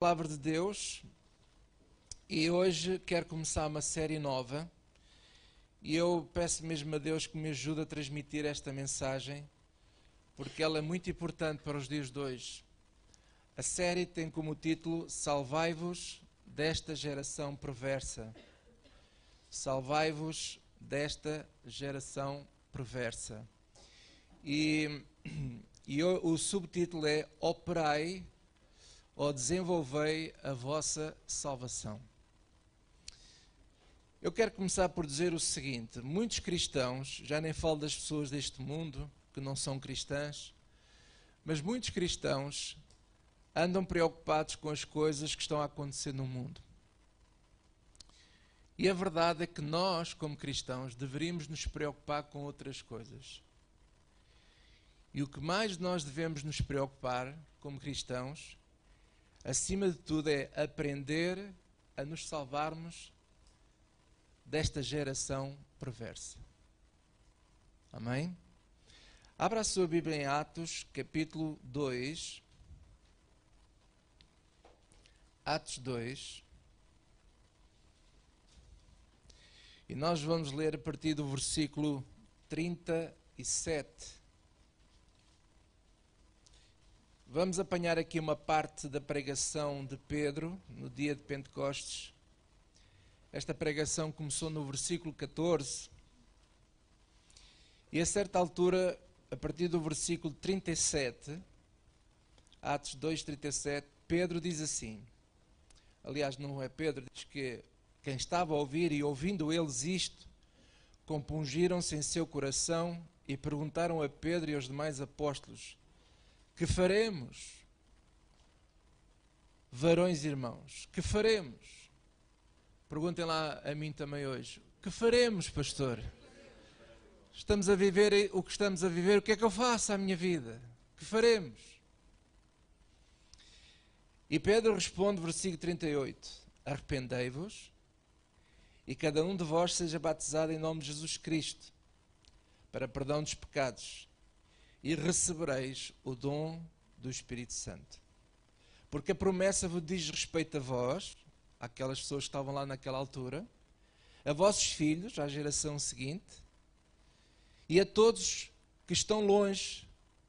Palavra de Deus e hoje quero começar uma série nova e eu peço mesmo a Deus que me ajude a transmitir esta mensagem porque ela é muito importante para os dias de hoje. A série tem como título Salvai-vos desta geração perversa. Salvai-vos desta geração perversa. E, e o, o subtítulo é Operai ou desenvolvei a vossa salvação. Eu quero começar por dizer o seguinte: muitos cristãos, já nem falo das pessoas deste mundo que não são cristãs, mas muitos cristãos andam preocupados com as coisas que estão a acontecer no mundo. E a verdade é que nós, como cristãos, deveríamos nos preocupar com outras coisas. E o que mais nós devemos nos preocupar, como cristãos, acima de tudo, é aprender a nos salvarmos desta geração perversa. Amém? Abra a sua Bíblia em Atos, capítulo 2. Atos 2. E nós vamos ler a partir do versículo 37. Vamos apanhar aqui uma parte da pregação de Pedro no dia de Pentecostes. Esta pregação começou no versículo 14. E a certa altura, a partir do versículo 37, Atos 2, 37, Pedro diz assim: aliás, não é Pedro, diz que quem estava a ouvir e ouvindo eles isto, compungiram-se em seu coração e perguntaram a Pedro e aos demais apóstolos que faremos? Varões irmãos, que faremos? Perguntem lá a mim também hoje. Que faremos, pastor? Estamos a viver o que estamos a viver, o que é que eu faço à minha vida? Que faremos? E Pedro responde, versículo 38: Arrependei-vos e cada um de vós seja batizado em nome de Jesus Cristo, para perdão dos pecados e recebereis o dom do Espírito Santo. Porque a promessa vos diz respeito a vós, aquelas pessoas que estavam lá naquela altura, a vossos filhos, à geração seguinte, e a todos que estão longe,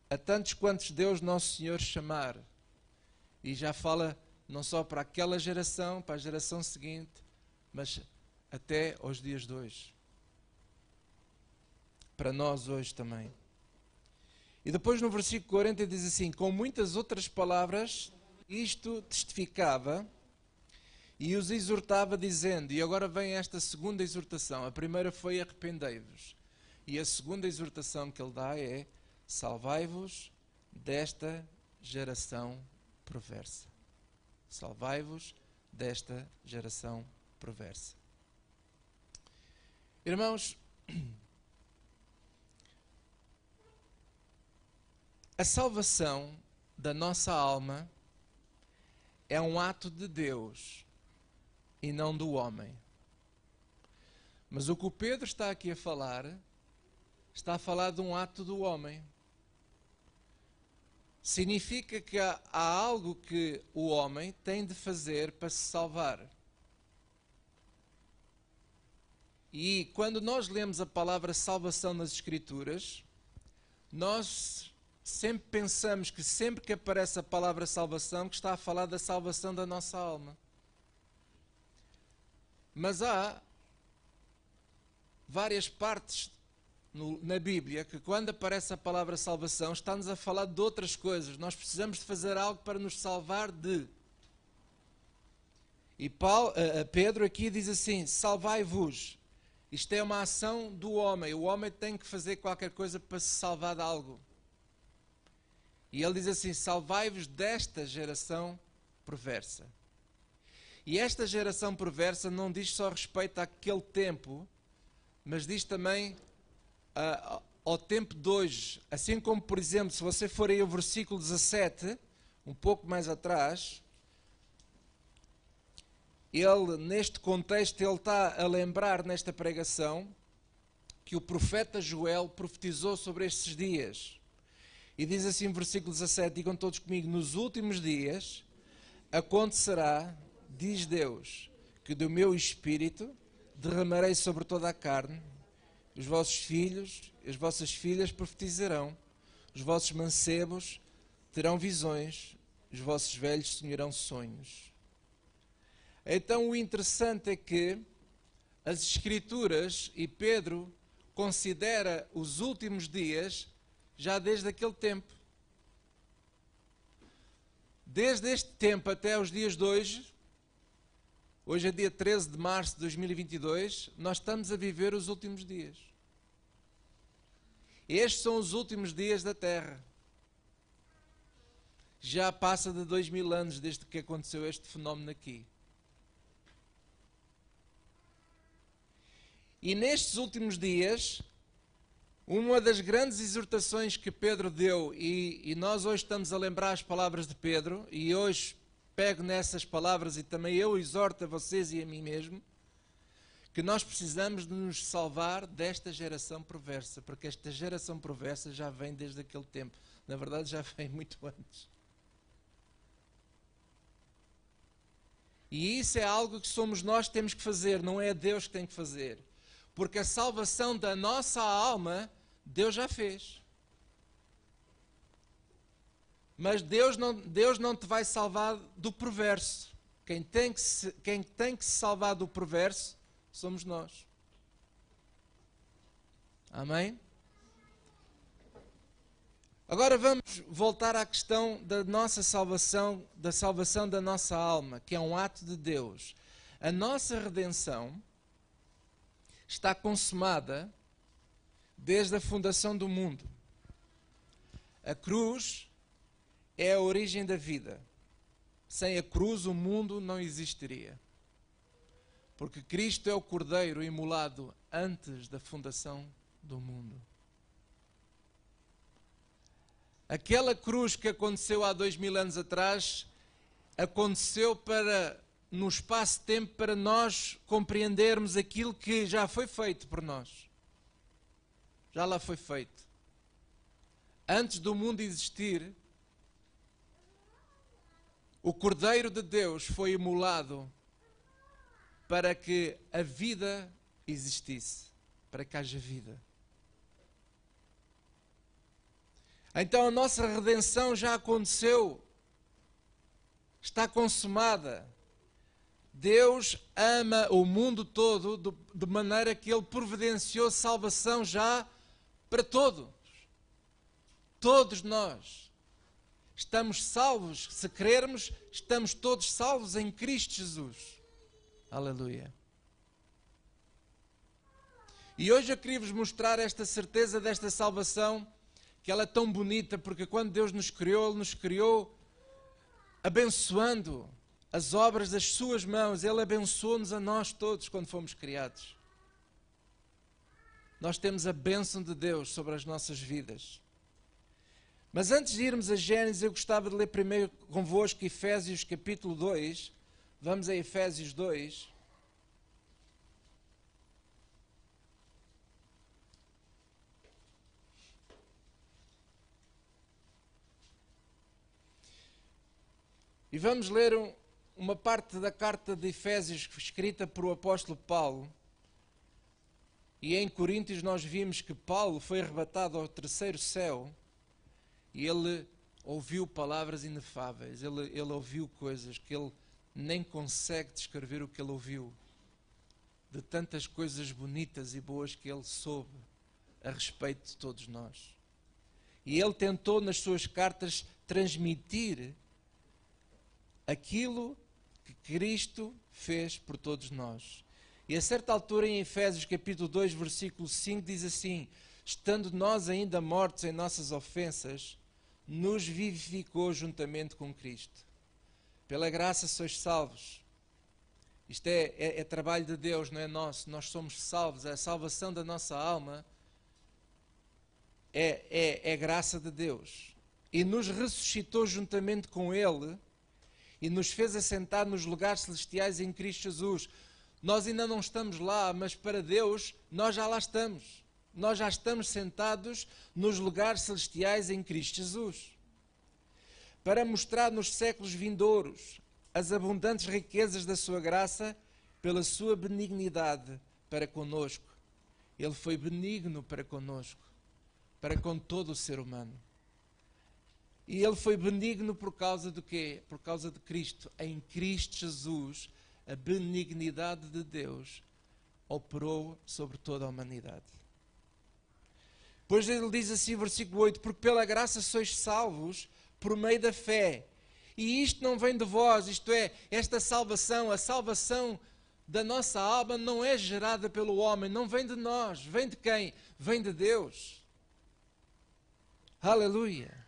a tantos quantos Deus Nosso Senhor chamar. E já fala não só para aquela geração, para a geração seguinte, mas até aos dias de hoje. Para nós hoje também. E depois no versículo 40 diz assim: Com muitas outras palavras, isto testificava e os exortava, dizendo: E agora vem esta segunda exortação. A primeira foi: Arrependei-vos. E a segunda exortação que ele dá é: Salvai-vos desta geração perversa. Salvai-vos desta geração perversa. Irmãos, A salvação da nossa alma é um ato de Deus e não do homem. Mas o que o Pedro está aqui a falar, está a falar de um ato do homem. Significa que há, algo que o homem tem de fazer para se salvar. E quando nós lemos a palavra salvação nas Escrituras, nós sempre pensamos que sempre que aparece a palavra salvação, que está a falar da salvação da nossa alma. Mas há várias partes no, na Bíblia que quando aparece a palavra salvação está-nos a falar de outras coisas. Nós precisamos de fazer algo para nos salvar de. E Paulo, uh, Pedro aqui diz assim: salvai-vos. Isto é uma ação do homem. O homem tem que fazer qualquer coisa para se salvar de algo. E ele diz assim: Salvai-vos desta geração perversa. E esta geração perversa não diz só respeito àquele tempo, mas diz também uh, ao tempo de hoje. Assim como, por exemplo, se você for aí ao versículo 17, um pouco mais atrás, ele, neste contexto, ele está a lembrar nesta pregação que o profeta Joel profetizou sobre estes dias. E diz assim, versículo 17: Digam todos comigo, nos últimos dias acontecerá, diz Deus, que do meu espírito derramarei sobre toda a carne, os vossos filhos as vossas filhas profetizarão, os vossos mancebos terão visões, os vossos velhos sonharão sonhos. Então o interessante é que as Escrituras e Pedro considera os últimos dias já desde aquele tempo. Desde este tempo até os dias de hoje, hoje é dia 13 de março de 2022, nós estamos a viver os últimos dias. Estes são os últimos dias da Terra. Já passa de dois mil anos desde que aconteceu este fenómeno aqui. E nestes últimos dias, uma das grandes exortações que Pedro deu, e, e, nós hoje estamos a lembrar as palavras de Pedro, e hoje pego nessas palavras e também eu exorto a vocês e a mim mesmo, que nós precisamos de nos salvar desta geração perversa, porque esta geração perversa já vem desde aquele tempo. Na verdade, já vem muito antes. E isso é algo que somos nós que temos que fazer, não é Deus que tem que fazer. Porque a salvação da nossa alma Deus já fez. Mas Deus não, Deus não te vai salvar do perverso. Quem tem, que se, quem tem que se salvar do perverso somos nós. Amém? Agora vamos voltar à questão da nossa salvação, da salvação da nossa alma, que é um ato de Deus. A nossa redenção está consumada desde a fundação do mundo. A cruz é a origem da vida. Sem a cruz, o mundo não existiria. Porque Cristo é o Cordeiro imolado antes da fundação do mundo. Aquela cruz que aconteceu há dois mil anos atrás aconteceu para, no espaço-tempo, para nós compreendermos aquilo que já foi feito por nós já lá foi feito. Antes do mundo existir, o Cordeiro de Deus foi imolado para que a vida existisse, para que haja vida. Então a nossa redenção já aconteceu, está consumada. Deus ama o mundo todo de maneira que Ele providenciou salvação já para todos. Todos nós estamos salvos. Se crermos, estamos todos salvos em Cristo Jesus. Aleluia. E hoje eu queria vos mostrar esta certeza desta salvação, que ela é tão bonita, porque quando Deus nos criou, Ele nos criou abençoando as obras das Suas mãos. Ele abençoou-nos a nós todos quando fomos criados nós temos a bênção de Deus sobre as nossas vidas. Mas antes de irmos a Gênesis, eu gostava de ler primeiro convosco Efésios capítulo 2. Vamos a Efésios 2. E vamos ler um, uma parte da carta de Efésios escrita por o apóstolo Paulo. E em Coríntios nós vimos que Paulo foi arrebatado ao terceiro céu e ele ouviu palavras inefáveis, ele, ele ouviu coisas que ele nem consegue descrever o que ele ouviu, de tantas coisas bonitas e boas que ele soube a respeito de todos nós. E ele tentou nas suas cartas transmitir aquilo que Cristo fez por todos nós. E a certa altura, em Efésios capítulo 2, versículo 5, diz assim: Estando nós ainda mortos em nossas ofensas, nos vivificou juntamente com Cristo. Pela graça sois salvos. Isto é, é, é, trabalho de Deus, não é nosso. Nós somos salvos. A salvação da nossa alma é, é, é graça de Deus. E nos ressuscitou juntamente com Ele e nos fez assentar nos lugares celestiais em Cristo Jesus nós ainda não estamos lá, mas para Deus nós já lá estamos. Nós já estamos sentados nos lugares celestiais em Cristo Jesus. Para mostrar nos séculos vindouros as abundantes riquezas da sua graça pela sua benignidade para conosco. Ele foi benigno para conosco, para com todo o ser humano. E ele foi benigno por causa do quê? Por causa de Cristo. Em Cristo Jesus, a benignidade de Deus operou sobre toda a humanidade. Pois ele diz assim, versículo 8: Porque pela graça sois salvos por meio da fé. E isto não vem de vós, isto é, esta salvação, a salvação da nossa alma não é gerada pelo homem, não vem de nós. Vem de quem? Vem de Deus. Aleluia.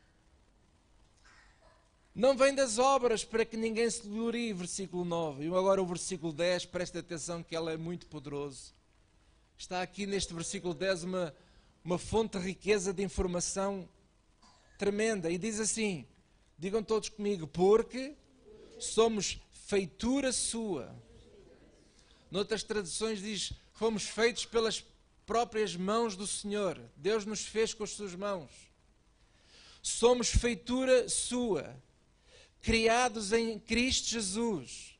Não vem das obras para que ninguém se glorie, versículo 9. E agora o versículo 10, preste atenção que ela é muito poderoso. Está aqui neste versículo 10 uma, uma fonte de riqueza de informação tremenda. E diz assim: digam todos comigo, porque somos feitura sua. Noutras traduções diz: fomos feitos pelas próprias mãos do Senhor. Deus nos fez com as suas mãos. Somos feitura sua criados em Cristo Jesus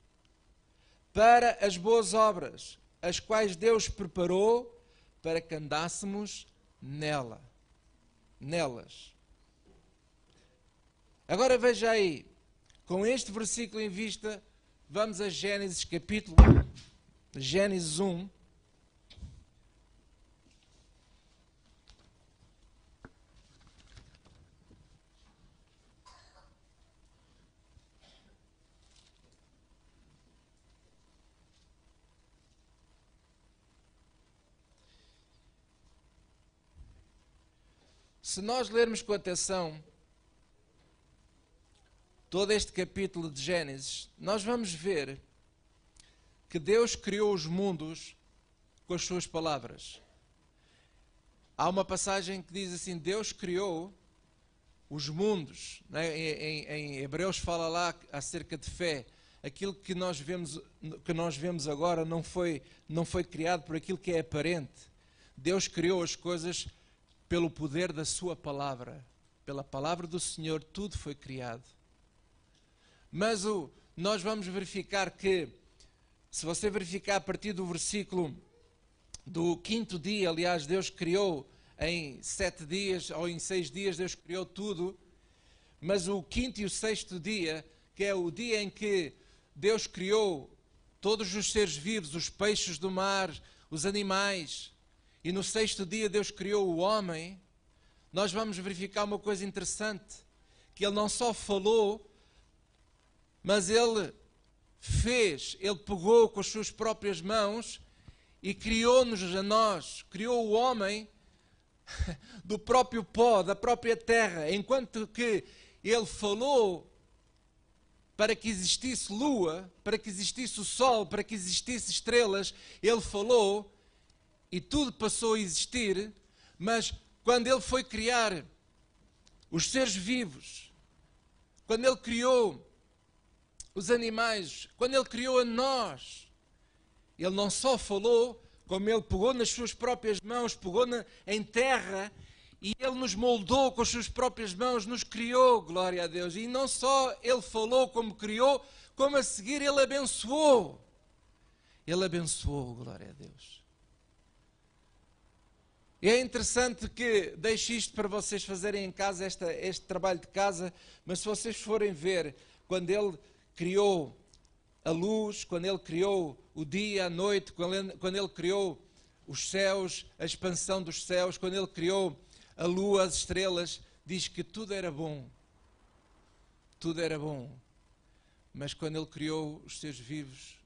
para as boas obras, as quais Deus preparou para que andássemos nela, nelas. Agora veja aí, com este versículo em vista, vamos a Gênesis capítulo Gênesis 1. Se nós lermos com atenção todo este capítulo de Gênesis, nós vamos ver que Deus criou os mundos com as suas palavras. Há uma passagem que diz assim: Deus criou os mundos. Né? Em, em, Hebreus fala lá acerca de fé. Aquilo que nós vemos, que nós vemos agora não foi, não foi criado por aquilo que é aparente. Deus criou as coisas pelo poder da Sua palavra, pela palavra do Senhor, tudo foi criado. Mas o, nós vamos verificar que, se você verificar a partir do versículo do quinto dia, aliás, Deus criou em sete dias ou em seis dias, Deus criou tudo, mas o quinto e o sexto dia, que é o dia em que Deus criou todos os seres vivos, os peixes do mar, os animais, e no sexto dia Deus criou o homem, nós vamos verificar uma coisa interessante: que Ele não só falou, mas Ele fez, Ele pegou com as suas próprias mãos e criou-nos a nós, criou o homem do próprio pó, da própria terra, enquanto que Ele falou para que existisse lua, para que existisse o sol, para que existisse estrelas, Ele falou e tudo passou a existir, mas quando ele foi criar os seres vivos, quando ele criou os animais, quando ele criou a nós, ele não só falou, como ele pegou nas suas próprias mãos, pegou na, em terra e ele nos moldou com as suas próprias mãos, nos criou, glória a Deus. E não só ele falou como criou, como a seguir ele abençoou. Ele abençoou, glória a Deus. E é interessante que deixe isto para vocês fazerem em casa, esta, este trabalho de casa, mas se vocês forem ver, quando ele criou a luz, quando ele criou o dia, a noite, quando ele, quando ele criou os céus, a expansão dos céus, quando ele criou a lua, as estrelas, diz que tudo era bom. Tudo era bom. Mas quando ele criou os seres vivos,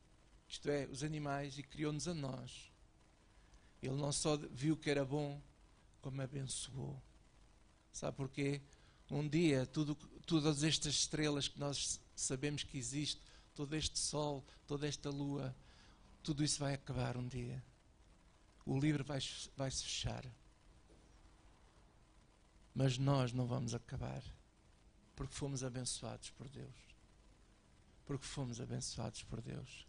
isto é, os animais, e criou-nos a nós, ele não só viu que era bom, como abençoou. Sabe porquê? Um dia, tudo, todas estas estrelas que nós sabemos que existe, todo este sol, toda esta lua, tudo isso vai acabar um dia. O livro vai, vai se fechar. Mas nós não vamos acabar. Porque fomos abençoados por Deus. Porque fomos abençoados por Deus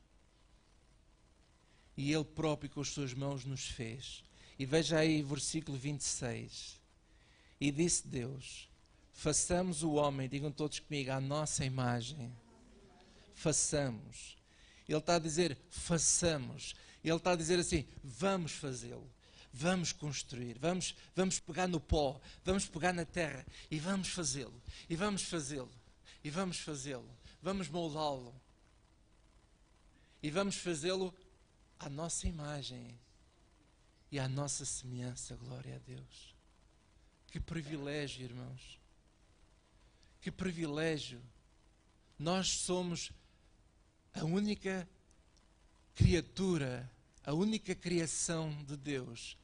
e Ele próprio com as suas mãos nos fez. E veja aí versículo 26. E disse Deus: Façamos o homem, digam todos comigo, à nossa imagem. façamos. Ele está a dizer façamos. Ele está a dizer assim: vamos fazê-lo. Vamos construir, vamos, vamos pegar no pó, vamos pegar na terra e vamos fazê-lo, e vamos fazê-lo, e vamos fazê-lo, vamos moldá-lo, e vamos fazê-lo à nossa imagem e à nossa semelhança. Glória a Deus. Que privilégio, irmãos. Que privilégio. Nós somos a única criatura, a única criação de Deus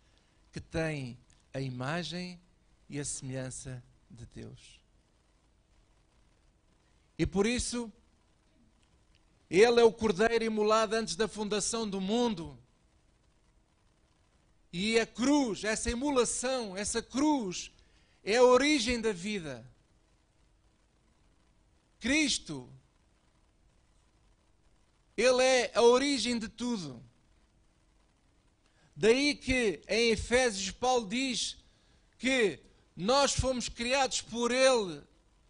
que tem a imagem e a semelhança de Deus. E por isso, Ele é o Cordeiro imolado antes da fundação do mundo. E a cruz, essa emulação, essa cruz, é a origem da vida. Cristo, Ele é a origem de tudo. Daí que em Efésios Paulo diz que nós fomos criados por Ele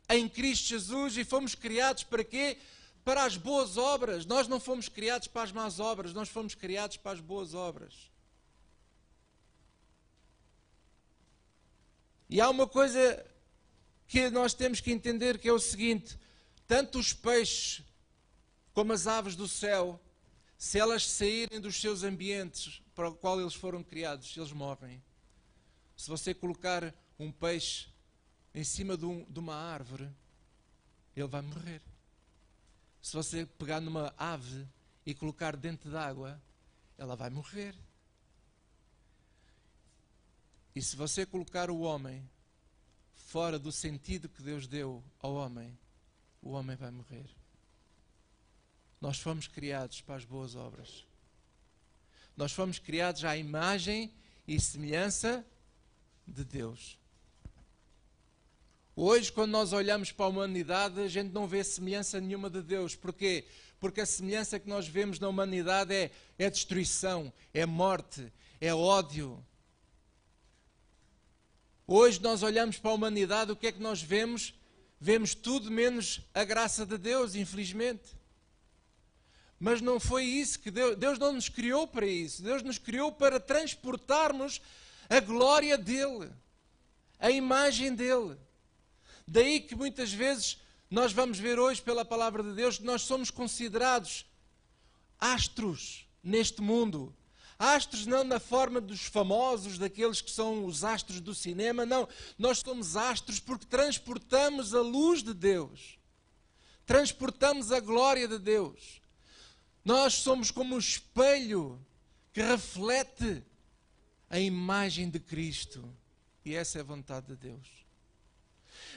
em Cristo Jesus e fomos criados para quê? Para as boas obras. Nós não fomos criados para as más obras, nós fomos criados para as boas obras. E há uma coisa que nós temos que entender que é o seguinte: tanto os peixes como as aves do céu, se elas saírem dos seus ambientes para o qual eles foram criados, eles morrem. Se você colocar um peixe em cima de, um, de uma árvore, ele vai morrer. Se você pegar numa ave e colocar dentro d'água, ela vai morrer. E se você colocar o homem fora do sentido que Deus deu ao homem, o homem vai morrer. Nós fomos criados para as boas obras. Nós fomos criados à imagem e semelhança de Deus. Hoje, quando nós olhamos para a humanidade, a gente não vê semelhança nenhuma de Deus. Porquê? Porque a semelhança que nós vemos na humanidade é, é destruição, é morte, é ódio, Hoje nós olhamos para a humanidade, o que é que nós vemos? Vemos tudo menos a graça de Deus, infelizmente. Mas não foi isso que Deus, Deus não nos criou para isso. Deus nos criou para transportarmos a glória dele, a imagem dele. Daí que muitas vezes nós vamos ver hoje pela palavra de Deus que nós somos considerados astros neste mundo, Astros não na forma dos famosos, daqueles que são os astros do cinema, não. Nós somos astros porque transportamos a luz de Deus, transportamos a glória de Deus. Nós somos como um espelho que reflete a imagem de Cristo. E essa é a vontade de Deus.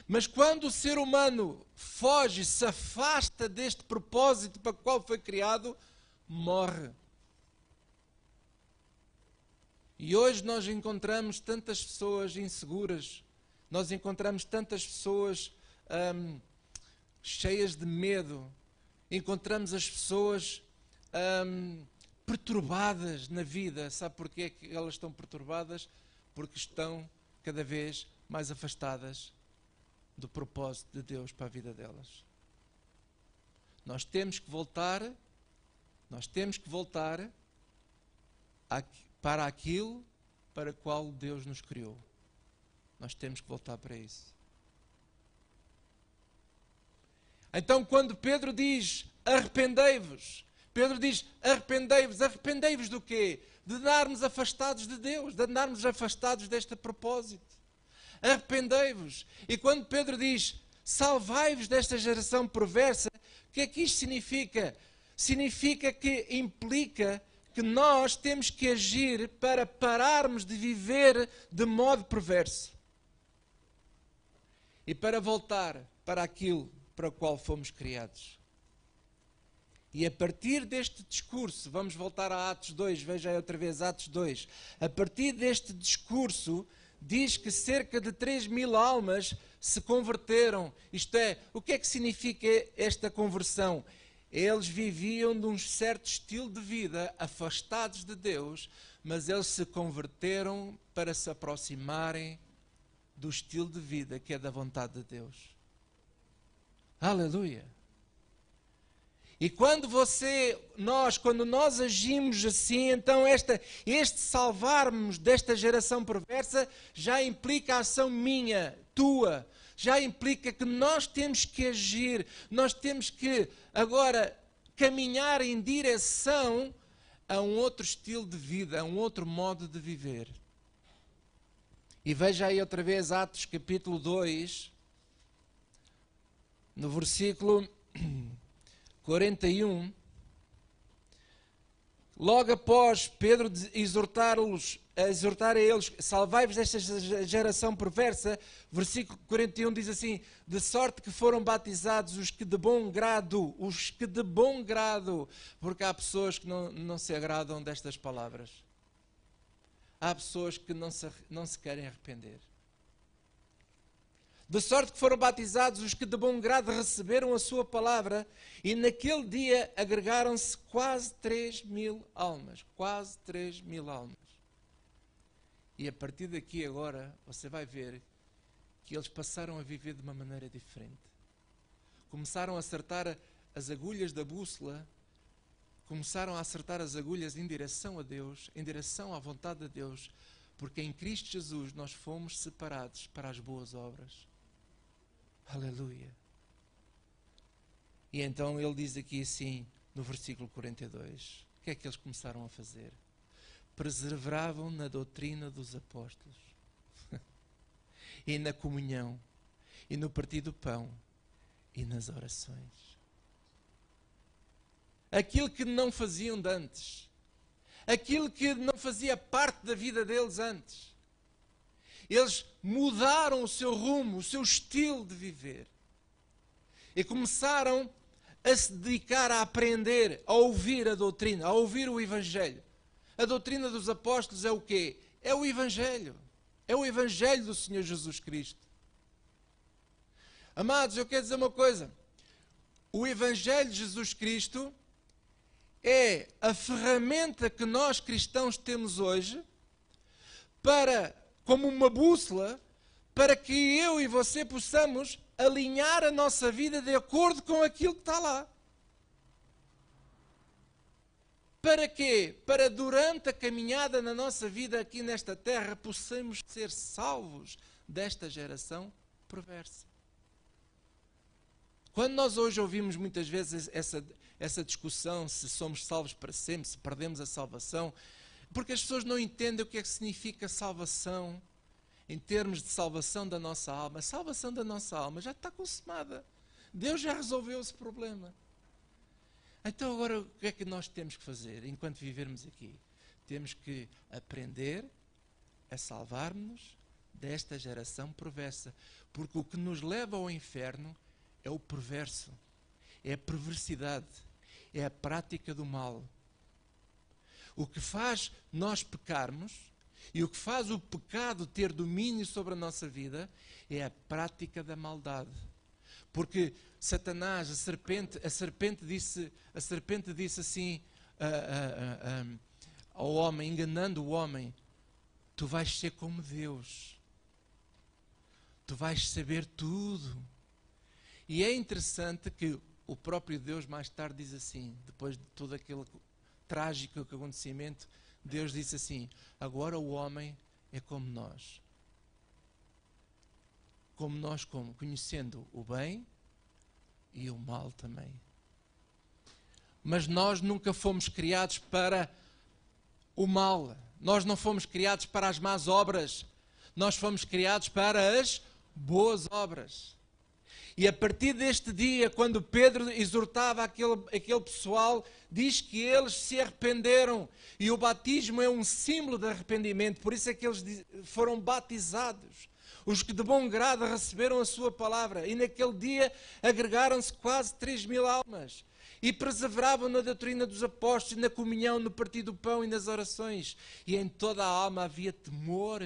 Mas quando o ser humano foge, se afasta deste propósito para o qual foi criado, morre. E hoje nós encontramos tantas pessoas inseguras, nós encontramos tantas pessoas hum, cheias de medo, encontramos as pessoas hum, perturbadas na vida. Sabe porquê que elas estão perturbadas? Porque estão cada vez mais afastadas do propósito de Deus para a vida delas. Nós temos que voltar, nós temos que voltar para aquilo para qual Deus nos criou. Nós temos que voltar para isso. Então, quando Pedro diz arrependei-vos, Pedro diz arrependei-vos, arrependei-vos do quê? De andarmos afastados de Deus, de andarmos afastados deste propósito. Arrependei-vos. E quando Pedro diz salvai-vos desta geração perversa, o que é que isto significa? Significa que implica que nós temos que agir para pararmos de viver de modo perverso e para voltar para aquilo para o qual fomos criados. E a partir deste discurso, vamos voltar a Atos 2, veja aí outra vez Atos 2. A partir deste discurso, diz que cerca de 3 mil almas se converteram. Isto é, o que é que significa esta conversão? Eles viviam de um certo estilo de vida, afastados de Deus, mas eles se converteram para se aproximarem do estilo de vida que é da vontade de Deus. Aleluia! E quando você, nós, quando nós agimos assim, então esta, este salvarmos desta geração perversa já implica ação minha, tua, já implica que nós temos que agir, nós temos que agora caminhar em direção a um outro estilo de vida, a um outro modo de viver. E veja aí outra vez Atos capítulo 2, no versículo 41. Logo após Pedro exortar-los, exortar a eles, salvai-vos desta geração perversa, versículo 41 diz assim: De sorte que foram batizados os que de bom grado, os que de bom grado, porque há pessoas que não, não se agradam destas palavras. Há pessoas que não se, não se querem arrepender. De sorte que foram batizados os que de bom grado receberam a sua palavra, e naquele dia agregaram-se quase 3 mil almas. Quase 3 mil almas. E a partir daqui agora, você vai ver que eles passaram a viver de uma maneira diferente. Começaram a acertar as agulhas da bússola começaram a acertar as agulhas em direção a Deus, em direção à vontade de Deus, porque em Cristo Jesus nós fomos separados para as boas obras. Aleluia. E então ele diz aqui assim, no versículo 42, o que é que eles começaram a fazer? Preservavam na doutrina dos apóstolos, e na comunhão, e no partir do pão, e nas orações aquilo que não faziam de antes, aquilo que não fazia parte da vida deles antes. Eles mudaram o seu rumo, o seu estilo de viver e começaram a se dedicar a aprender, a ouvir a doutrina, a ouvir o Evangelho. A doutrina dos apóstolos é o quê? É o Evangelho. É o Evangelho do Senhor Jesus Cristo. Amados, eu quero dizer uma coisa. O Evangelho de Jesus Cristo é a ferramenta que nós cristãos temos hoje para, como uma bússola, para que eu e você possamos alinhar a nossa vida de acordo com aquilo que está lá. Para quê? Para durante a caminhada na nossa vida aqui nesta terra possamos ser salvos desta geração perversa. Quando nós hoje ouvimos muitas vezes essa, essa discussão se somos salvos para sempre, se perdemos a salvação, porque as pessoas não entendem o que é que significa salvação em termos de salvação da nossa alma. A salvação da nossa alma já está consumada. Deus já resolveu esse problema. Então agora o que é que nós temos que fazer enquanto vivermos aqui? Temos que aprender a salvar-nos desta geração perversa, porque o que nos leva ao inferno é o perverso, é a perversidade, é a prática do mal. O que faz nós pecarmos e o que faz o pecado ter domínio sobre a nossa vida é a prática da maldade. Porque Satanás, a serpente, a serpente disse, a serpente disse assim ao homem, enganando o homem: Tu vais ser como Deus. Tu vais saber tudo. E é interessante que o próprio Deus mais tarde diz assim, depois de todo aquele trágico acontecimento, Deus disse assim: agora o homem é como nós. Como nós, como? Conhecendo o bem e o mal também. Mas nós nunca fomos criados para o mal. Nós não fomos criados para as más obras. Nós fomos criados para as boas obras. E a partir deste dia, quando Pedro exortava aquele, aquele pessoal, diz que eles se arrependeram. E o batismo é um símbolo de arrependimento, por isso é que eles foram batizados. Os que de bom grado receberam a sua palavra. E naquele dia agregaram-se quase 3 mil almas. E perseveravam na doutrina dos apóstolos, na comunhão, no partir do pão e nas orações. E em toda a alma havia temor.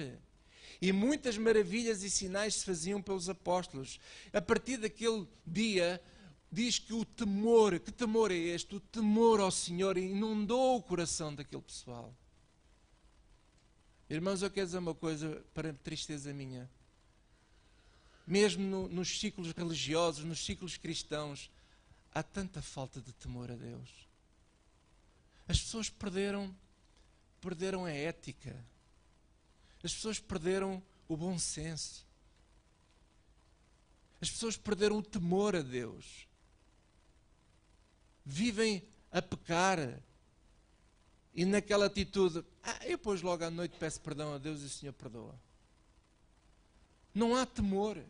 E muitas maravilhas e sinais se faziam pelos apóstolos. A partir daquele dia, diz que o temor, que temor é este? O temor ao Senhor inundou o coração daquele pessoal. Irmãos, eu quero dizer uma coisa para tristeza minha. Mesmo no, nos ciclos religiosos, nos ciclos cristãos, há tanta falta de temor a Deus. As pessoas perderam perderam a ética. As pessoas perderam o bom senso. As pessoas perderam o temor a Deus. Vivem a pecar. E naquela atitude, ah, eu depois logo à noite peço perdão a Deus e o Senhor perdoa. Não há temor.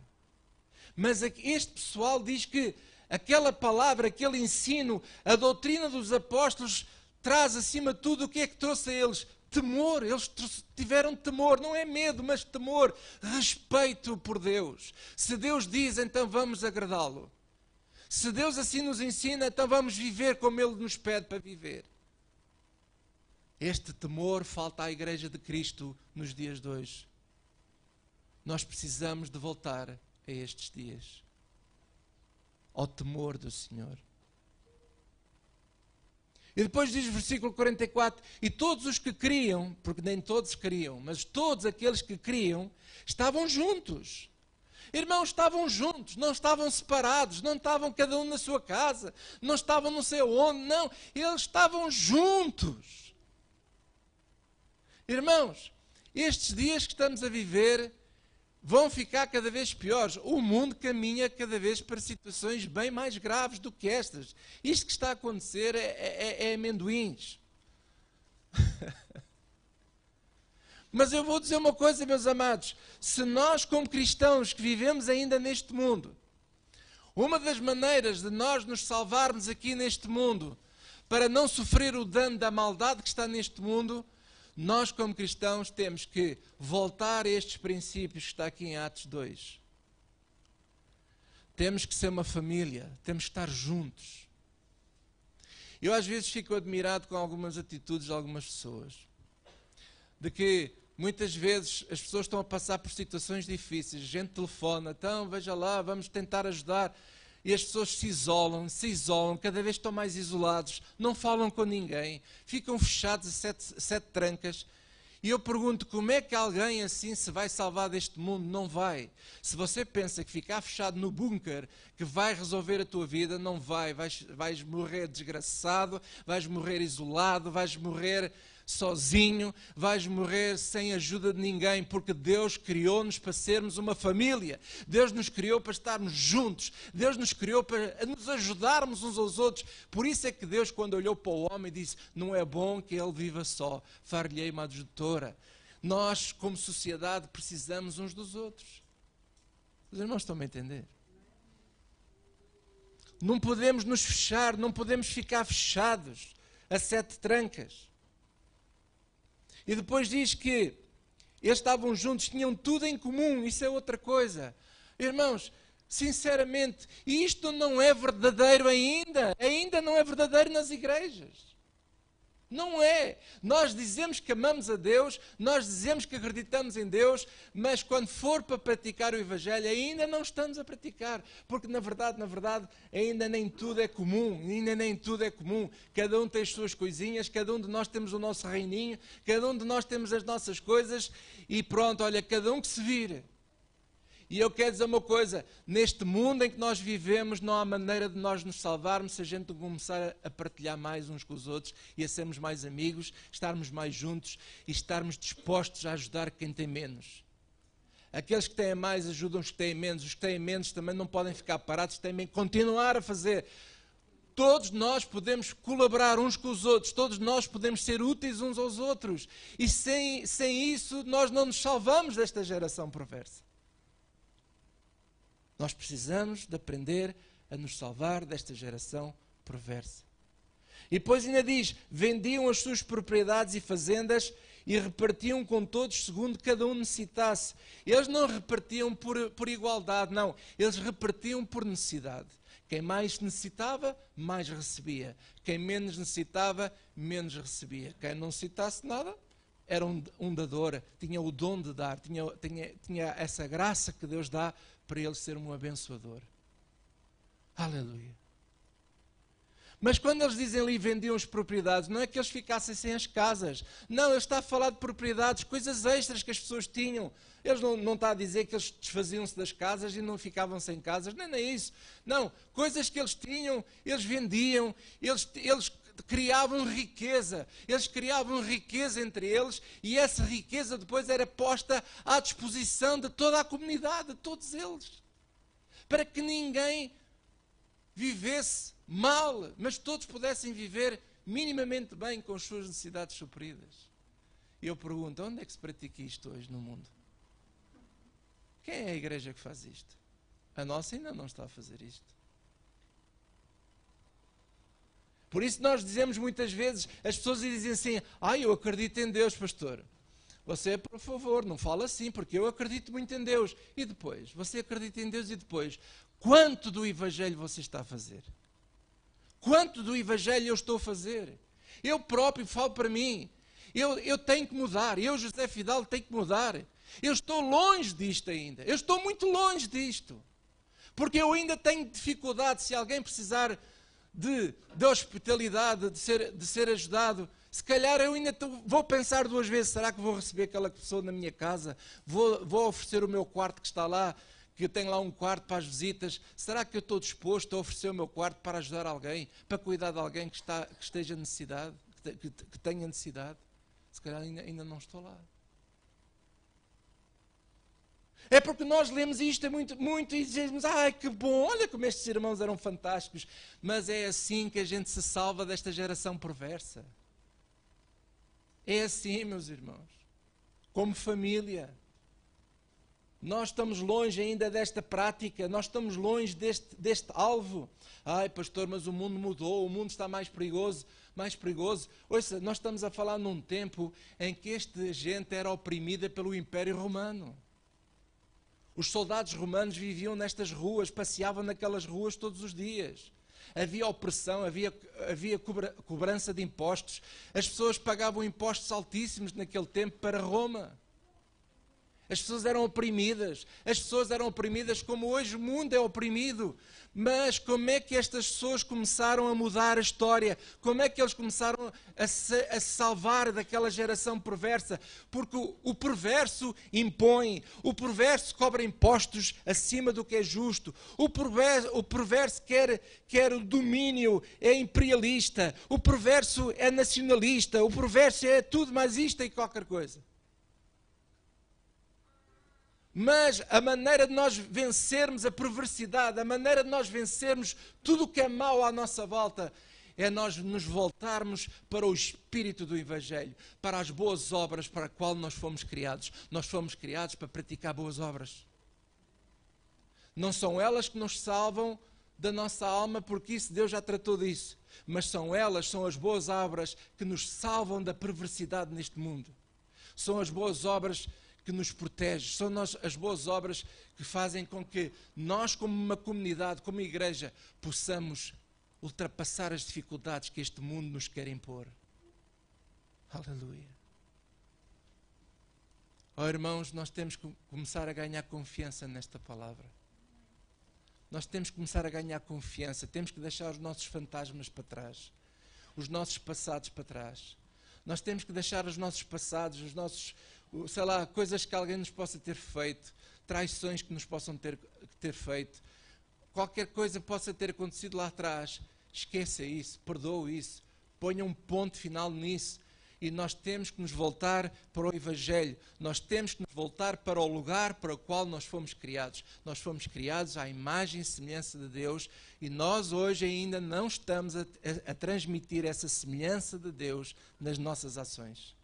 Mas este pessoal diz que aquela palavra, aquele ensino, a doutrina dos apóstolos traz acima de tudo o que é que trouxe a eles? Temor. Eles tiveram temor, não é medo, mas temor, respeito por Deus. Se Deus diz, então vamos agradá-lo. Se Deus assim nos ensina, então vamos viver como Ele nos pede para viver. Este temor falta à Igreja de Cristo nos dias de hoje. Nós precisamos de voltar a estes dias, ao temor do Senhor. E depois diz o versículo 44: E todos os que criam, porque nem todos queriam, mas todos aqueles que criam, estavam juntos. Irmãos, estavam juntos, não estavam separados, não estavam cada um na sua casa, não estavam não sei onde, não, eles estavam juntos. Irmãos, estes dias que estamos a viver vão ficar cada vez piores. O mundo caminha cada vez para situações bem mais graves do que estas. Isto que está a acontecer é, é, é amendoins. Mas eu vou dizer uma coisa, meus amados: se nós, como cristãos que vivemos ainda neste mundo, uma das maneiras de nós nos salvarmos aqui neste mundo, para não sofrer o dano da maldade que está neste mundo, nós, como cristãos, temos que voltar a estes princípios que está aqui em Atos 2. Temos que ser uma família, temos que estar juntos. Eu às vezes fico admirado com algumas atitudes de algumas pessoas. De que muitas vezes as pessoas estão a passar por situações difíceis, gente telefona, então veja lá, vamos tentar ajudar e as pessoas se isolam, se isolam, cada vez estão mais isolados, não falam com ninguém, ficam fechados a sete, sete trancas. E eu pergunto como é que alguém assim se vai salvar deste mundo? Não vai. Se você pensa que ficar fechado no bunker que vai resolver a tua vida, não vai. Vais, vais morrer desgraçado, vais morrer isolado, vais morrer sozinho, vais morrer sem ajuda de ninguém, porque Deus criou-nos para sermos uma família. Deus nos criou para estarmos juntos. Deus nos criou para nos ajudarmos uns aos outros. Por isso é que Deus, quando olhou para o homem, disse: Não é bom que ele viva só. Far-lhe uma adjutora. Nós, como sociedade, precisamos uns dos outros. Os irmãos estão a entender? Não podemos nos fechar, não podemos ficar fechados a sete trancas. E depois diz que eles estavam juntos, tinham tudo em comum, isso é outra coisa. Irmãos, sinceramente, isto não é verdadeiro ainda, ainda não é verdadeiro nas igrejas. Não é. Nós dizemos que amamos a Deus, nós dizemos que acreditamos em Deus, mas quando for para praticar o Evangelho, ainda não estamos a praticar. Porque na verdade, na verdade, ainda nem tudo é comum, ainda nem tudo é comum. Cada um tem as suas coisinhas, cada um de nós temos o nosso reininho, cada um de nós temos as nossas coisas e pronto, olha, cada um que se vire. E eu quero dizer uma coisa: neste mundo em que nós vivemos, não há maneira de nós nos salvarmos se a gente começar a partilhar mais uns com os outros e a sermos mais amigos, estarmos mais juntos e estarmos dispostos a ajudar quem tem menos. Aqueles que têm mais ajudam os que têm menos, os que têm menos também não podem ficar parados, têm que continuar a fazer. Todos nós podemos colaborar uns com os outros, todos nós podemos ser úteis uns aos outros. E sem, sem isso, nós não nos salvamos desta geração perversa. Nós precisamos de aprender a nos salvar desta geração perversa. E depois ainda diz: vendiam as suas propriedades e fazendas e repartiam com todos segundo cada um necessitasse. Eles não repartiam por, por igualdade, não. Eles repartiam por necessidade. Quem mais necessitava, mais recebia. Quem menos necessitava, menos recebia. Quem não necessitasse nada, era um, um dador, tinha o dom de dar, tinha, tinha, tinha essa graça que Deus dá para ele ser um abençoador. Aleluia. Mas quando eles dizem ali vendiam as propriedades, não é que eles ficassem sem as casas. Não, ele está a falar de propriedades, coisas extras que as pessoas tinham. Eles não, não está a dizer que eles desfaziam-se das casas e não ficavam sem casas, nem é isso. Não, coisas que eles tinham, eles vendiam, eles, eles criavam riqueza. Eles criavam riqueza entre eles e essa riqueza depois era posta à disposição de toda a comunidade, de todos eles. Para que ninguém vivesse mal, mas todos pudessem viver minimamente bem com as suas necessidades supridas. E eu pergunto: onde é que se pratica isto hoje no mundo? Quem é a igreja que faz isto? A nossa ainda não está a fazer isto. Por isso nós dizemos muitas vezes, as pessoas dizem assim: "Ah, eu acredito em Deus, pastor". Você, por favor, não fala assim, porque eu acredito muito em Deus. E depois? Você acredita em Deus e depois? Quanto do evangelho você está a fazer? Quanto do Evangelho eu estou a fazer? Eu próprio falo para mim. Eu, eu tenho que mudar. Eu, José Fidalgo, tenho que mudar. Eu estou longe disto ainda. Eu estou muito longe disto. Porque eu ainda tenho dificuldade. Se alguém precisar de, de hospitalidade, de ser, de ser ajudado, se calhar eu ainda tô, vou pensar duas vezes: será que vou receber aquela pessoa na minha casa? Vou, vou oferecer o meu quarto que está lá que eu tenho lá um quarto para as visitas, será que eu estou disposto a oferecer o meu quarto para ajudar alguém, para cuidar de alguém que, está, que esteja necessidade, que, que, que tenha necessidade? Se calhar ainda, ainda não estou lá. É porque nós lemos isto muito, muito e dizemos, ai que bom, olha como estes irmãos eram fantásticos. Mas é assim que a gente se salva desta geração perversa. É assim, meus irmãos. Como família. Nós estamos longe ainda desta prática, nós estamos longe deste, deste alvo. Ai, pastor, mas o mundo mudou, o mundo está mais perigoso, mais perigoso. Ouça, nós estamos a falar num tempo em que esta gente era oprimida pelo Império Romano. Os soldados romanos viviam nestas ruas, passeavam naquelas ruas todos os dias. Havia opressão, havia, havia cobrança de impostos. As pessoas pagavam impostos altíssimos naquele tempo para Roma. As pessoas eram oprimidas. As pessoas eram oprimidas como hoje o mundo é oprimido. Mas como é que estas pessoas começaram a mudar a história? Como é que eles começaram a se, a salvar daquela geração perversa? Porque o, o perverso impõe, o perverso cobra impostos acima do que é justo, o perverso, o perverso quer, quer o domínio, é imperialista, o perverso é nacionalista, o perverso é tudo mais isto e qualquer coisa. Mas a maneira de nós vencermos a perversidade, a maneira de nós vencermos tudo o que é mau à nossa volta, é nós nos voltarmos para o espírito do Evangelho, para as boas obras para a qual nós fomos criados. Nós fomos criados para praticar boas obras. Não são elas que nos salvam da nossa alma, porque isso Deus já tratou disso. Mas são elas, são as boas obras que nos salvam da perversidade neste mundo. São as boas obras que nos protege, são nós, as boas obras que fazem com que nós, como uma comunidade, como igreja, possamos ultrapassar as dificuldades que este mundo nos quer impor. Aleluia. Oh irmãos, nós temos que começar a ganhar confiança nesta palavra. Nós temos que começar a ganhar confiança, temos que deixar os nossos fantasmas para trás, os nossos passados para trás. Nós temos que deixar os nossos passados, os nossos sei lá, coisas que alguém nos possa ter feito, traições que nos possam ter, ter feito, qualquer coisa possa ter acontecido lá atrás, esqueça isso, perdoe isso, ponha um ponto final nisso. E nós temos que nos voltar para o Evangelho, nós temos que nos voltar para o lugar para o qual nós fomos criados. Nós fomos criados à imagem e semelhança de Deus e nós hoje ainda não estamos a, a, a transmitir essa semelhança de Deus nas nossas ações.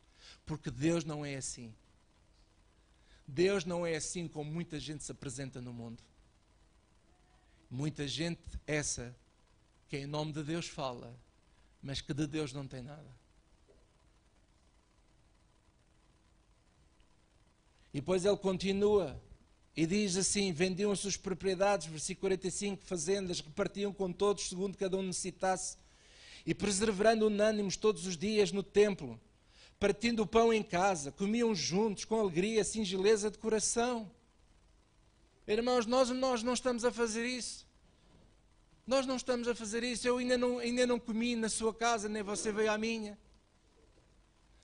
Porque Deus não é assim. Deus não é assim como muita gente se apresenta no mundo. Muita gente, essa, que em nome de Deus fala, mas que de Deus não tem nada. E depois ele continua e diz assim: vendiam as suas propriedades, versículo 45, fazendas, repartiam com todos, segundo cada um necessitasse, e preservando unânimes todos os dias no templo partindo o pão em casa, comiam juntos com alegria, singeleza de coração. Irmãos, nós, nós não estamos a fazer isso. Nós não estamos a fazer isso. Eu ainda não, ainda não comi na sua casa, nem você veio à minha.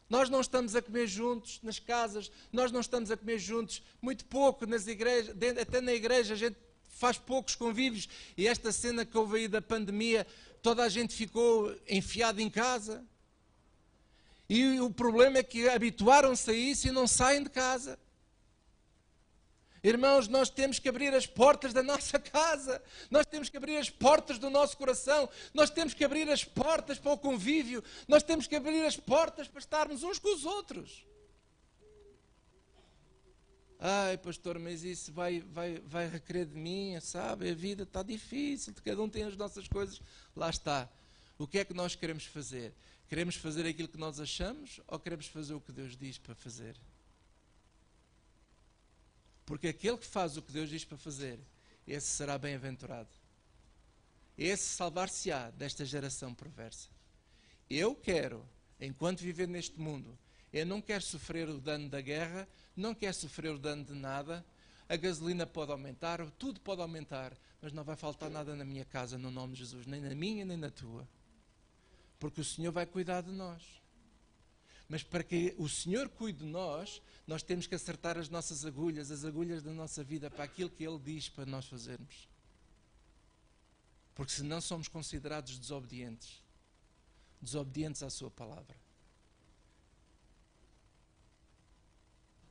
Nós não estamos a comer juntos nas casas, nós não estamos a comer juntos, muito pouco nas igrejas, até na igreja a gente faz poucos convívios. E esta cena que houve aí da pandemia, toda a gente ficou enfiada em casa. E o problema é que habituaram-se a isso e não saem de casa. Irmãos, nós temos que abrir as portas da nossa casa, nós temos que abrir as portas do nosso coração, nós temos que abrir as portas para o convívio, nós temos que abrir as portas para estarmos uns com os outros. Ai, pastor, mas isso vai, vai, vai requerer de mim, sabe? A vida está difícil, cada um tem as nossas coisas. Lá está. O que é que nós queremos fazer? Queremos fazer aquilo que nós achamos ou queremos fazer o que Deus diz para fazer? Porque aquele que faz o que Deus diz para fazer, esse será bem-aventurado. Esse salvar-se-á desta geração perversa. Eu quero, enquanto viver neste mundo, eu não quero sofrer o dano da guerra, não quero sofrer o dano de nada. A gasolina pode aumentar, tudo pode aumentar, mas não vai faltar nada na minha casa, no nome de Jesus, nem na minha nem na tua. Porque o Senhor vai cuidar de nós. Mas para que o Senhor cuide de nós, nós temos que acertar as nossas agulhas, as agulhas da nossa vida, para aquilo que Ele diz para nós fazermos. Porque senão somos considerados desobedientes desobedientes à Sua palavra.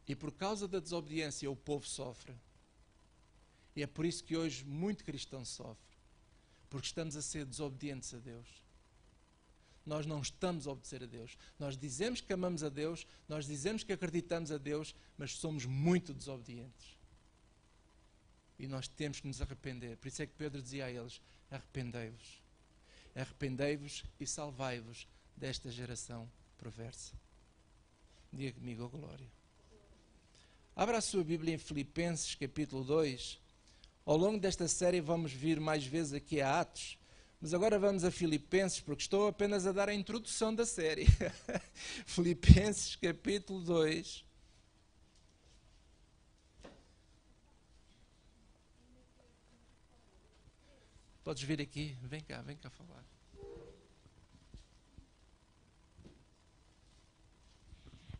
E por causa da desobediência o povo sofre. E é por isso que hoje muito cristão sofre. Porque estamos a ser desobedientes a Deus nós não estamos a obedecer a Deus. Nós dizemos que amamos a Deus, nós dizemos que acreditamos a Deus, mas somos muito desobedientes. E nós temos que nos arrepender. Por isso é que Pedro dizia a eles: arrependei-vos. Arrependei-vos e salvai-vos desta geração perversa. Diga comigo a glória. Abra a sua Bíblia em Filipenses, capítulo 2. Ao longo desta série vamos vir mais vezes aqui a Atos mas agora vamos a Filipenses, porque estou apenas a dar a introdução da série. Filipenses capítulo 2. Podes vir aqui, vem cá, vem cá falar.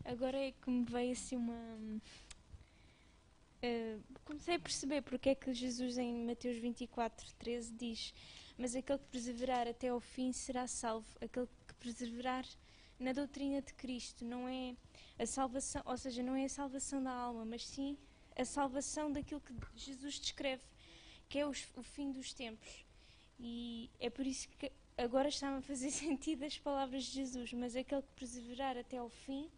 Agora é que me veio assim uma. Uh, comecei a perceber porque é que Jesus em Mateus 24, 13 diz mas aquele que perseverar até ao fim será salvo. Aquele que perseverar na doutrina de Cristo não é a salvação, ou seja, não é a salvação da alma, mas sim a salvação daquilo que Jesus descreve, que é o, o fim dos tempos. E é por isso que agora está a fazer sentido as palavras de Jesus, mas aquele que perseverar até ao fim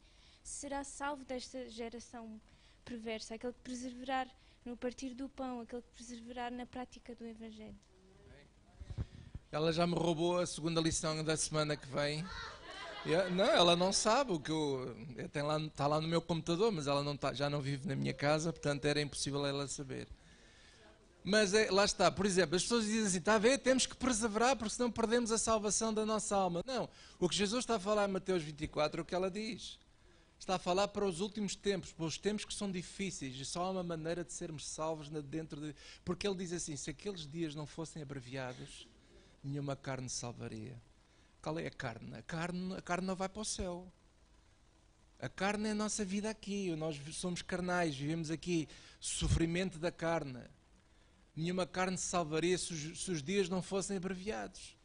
será salvo desta geração perversa, aquele que perseverar no partir do pão, aquele que perseverar na prática do Evangelho. Ela já me roubou a segunda lição da semana que vem. Eu, não, ela não sabe o que eu. eu lá, está lá no meu computador, mas ela não tá, já não vive na minha casa, portanto era impossível ela saber. Mas é, lá está, por exemplo, as pessoas dizem assim: está a ver, temos que perseverar porque senão perdemos a salvação da nossa alma. Não, o que Jesus está a falar em Mateus 24 é o que ela diz. Está a falar para os últimos tempos, para os tempos que são difíceis e só há uma maneira de sermos salvos dentro de. Porque ele diz assim: se aqueles dias não fossem abreviados nenhuma carne salvaria. Qual é a carne? A carne, a carne não vai para o céu. A carne é a nossa vida aqui. Nós somos carnais, vivemos aqui. Sofrimento da carne. Nenhuma carne salvaria se os, se os dias não fossem abreviados.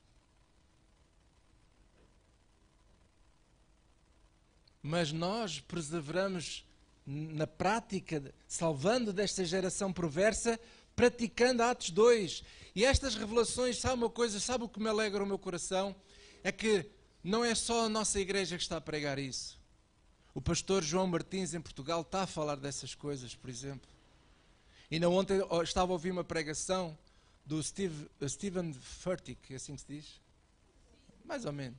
Mas nós perseveramos na prática, salvando desta geração perversa, praticando Atos 2. E estas revelações, sabe uma coisa, sabe o que me alegra o meu coração? É que não é só a nossa igreja que está a pregar isso. O pastor João Martins, em Portugal, está a falar dessas coisas, por exemplo. E na ontem estava a ouvir uma pregação do Steve, Stephen Furtick, é assim que se diz? Mais ou menos.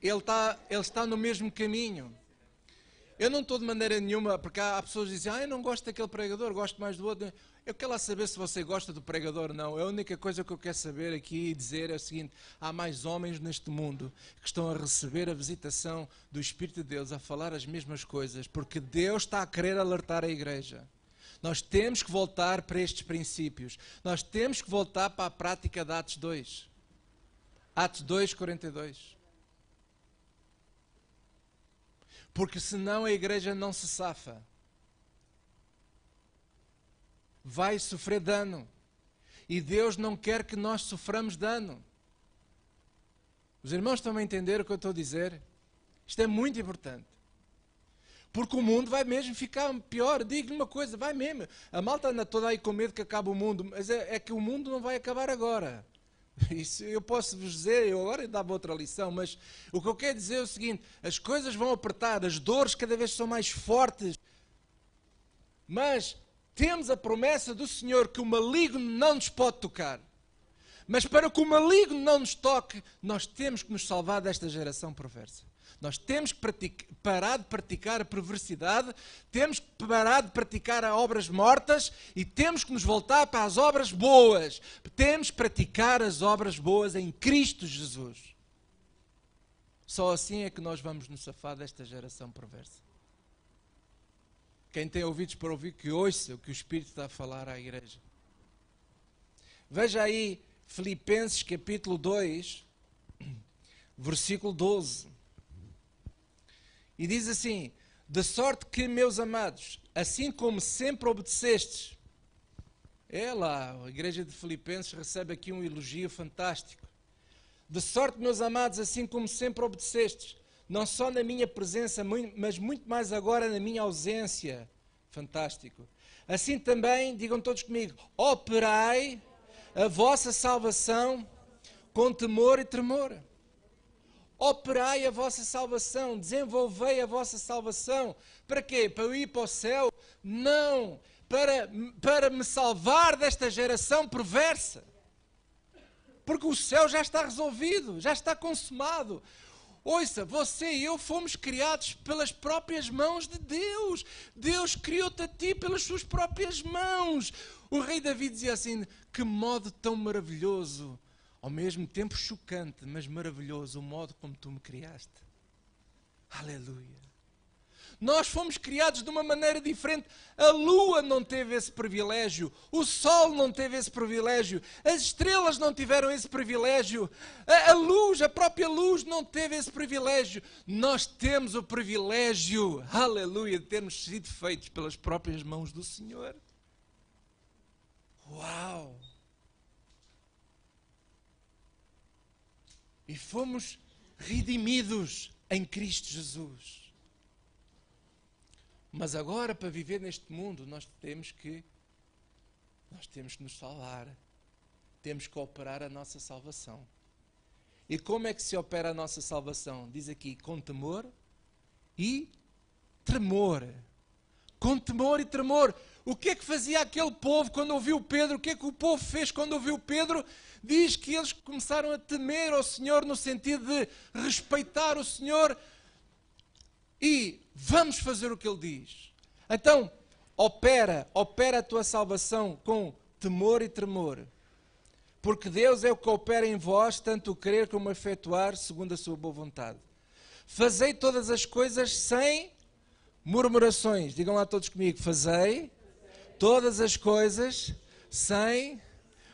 Ele está, ele está no mesmo caminho. Eu não estou de maneira nenhuma, porque há, há pessoas que dizem, ah, eu não gosto daquele pregador, gosto mais do outro. Eu quero lá saber se você gosta do pregador ou não. A única coisa que eu quero saber aqui e dizer é o seguinte: há mais homens neste mundo que estão a receber a visitação do Espírito de Deus, a falar as mesmas coisas, porque Deus está a querer alertar a igreja. Nós temos que voltar para estes princípios. Nós temos que voltar para a prática de Atos 2. Atos 2, 42. Porque senão a igreja não se safa. Vai sofrer dano. E Deus não quer que nós soframos dano. Os irmãos estão a entender o que eu estou a dizer? Isto é muito importante. Porque o mundo vai mesmo ficar pior. Digo-lhe uma coisa, vai mesmo. A malta anda toda aí com medo que acabe o mundo, mas é, é que o mundo não vai acabar agora. Isso eu posso vos dizer, eu agora dava outra lição, mas o que eu quero dizer é o seguinte: as coisas vão apertar, as dores cada vez são mais fortes, mas temos a promessa do Senhor que o maligno não nos pode tocar. Mas para que o maligno não nos toque, nós temos que nos salvar desta geração perversa. Nós temos que parar de praticar a perversidade, temos que parar de praticar as obras mortas e temos que nos voltar para as obras boas. Temos que praticar as obras boas em Cristo Jesus. Só assim é que nós vamos nos safar desta geração perversa. Quem tem ouvidos para ouvir, que ouça o que o Espírito está a falar à igreja. Veja aí Filipenses capítulo 2, versículo 12. E diz assim: De sorte que, meus amados, assim como sempre obedecestes. É lá, a igreja de Filipenses recebe aqui um elogio fantástico. De sorte, meus amados, assim como sempre obedecestes, não só na minha presença, mas muito mais agora na minha ausência. Fantástico. Assim também, digam todos comigo, operai a vossa salvação com temor e tremor operai a vossa salvação, desenvolvei a vossa salvação. Para quê? Para eu ir para o céu? Não, para, para me salvar desta geração perversa. Porque o céu já está resolvido, já está consumado. Ouça, você e eu fomos criados pelas próprias mãos de Deus. Deus criou-te a ti pelas suas próprias mãos. O rei Davi dizia assim: Que modo tão maravilhoso ao mesmo tempo chocante, mas maravilhoso o modo como tu me criaste. Aleluia. Nós fomos criados de uma maneira diferente. A lua não teve esse privilégio, o sol não teve esse privilégio, as estrelas não tiveram esse privilégio, a, a luz, a própria luz não teve esse privilégio. Nós temos o privilégio, aleluia, de termos sido feitos pelas próprias mãos do Senhor. Uau! E fomos redimidos em Cristo Jesus. Mas agora, para viver neste mundo, nós temos que nós temos que nos salvar. Temos que operar a nossa salvação. E como é que se opera a nossa salvação? Diz aqui, com temor e tremor. Com temor e tremor. O que é que fazia aquele povo quando ouviu Pedro? O que é que o povo fez quando ouviu Pedro? diz que eles começaram a temer ao Senhor no sentido de respeitar o Senhor e vamos fazer o que Ele diz. Então, opera, opera a tua salvação com temor e tremor. Porque Deus é o que opera em vós, tanto o querer como o efetuar, segundo a sua boa vontade. Fazei todas as coisas sem murmurações. Digam lá todos comigo: fazei todas as coisas sem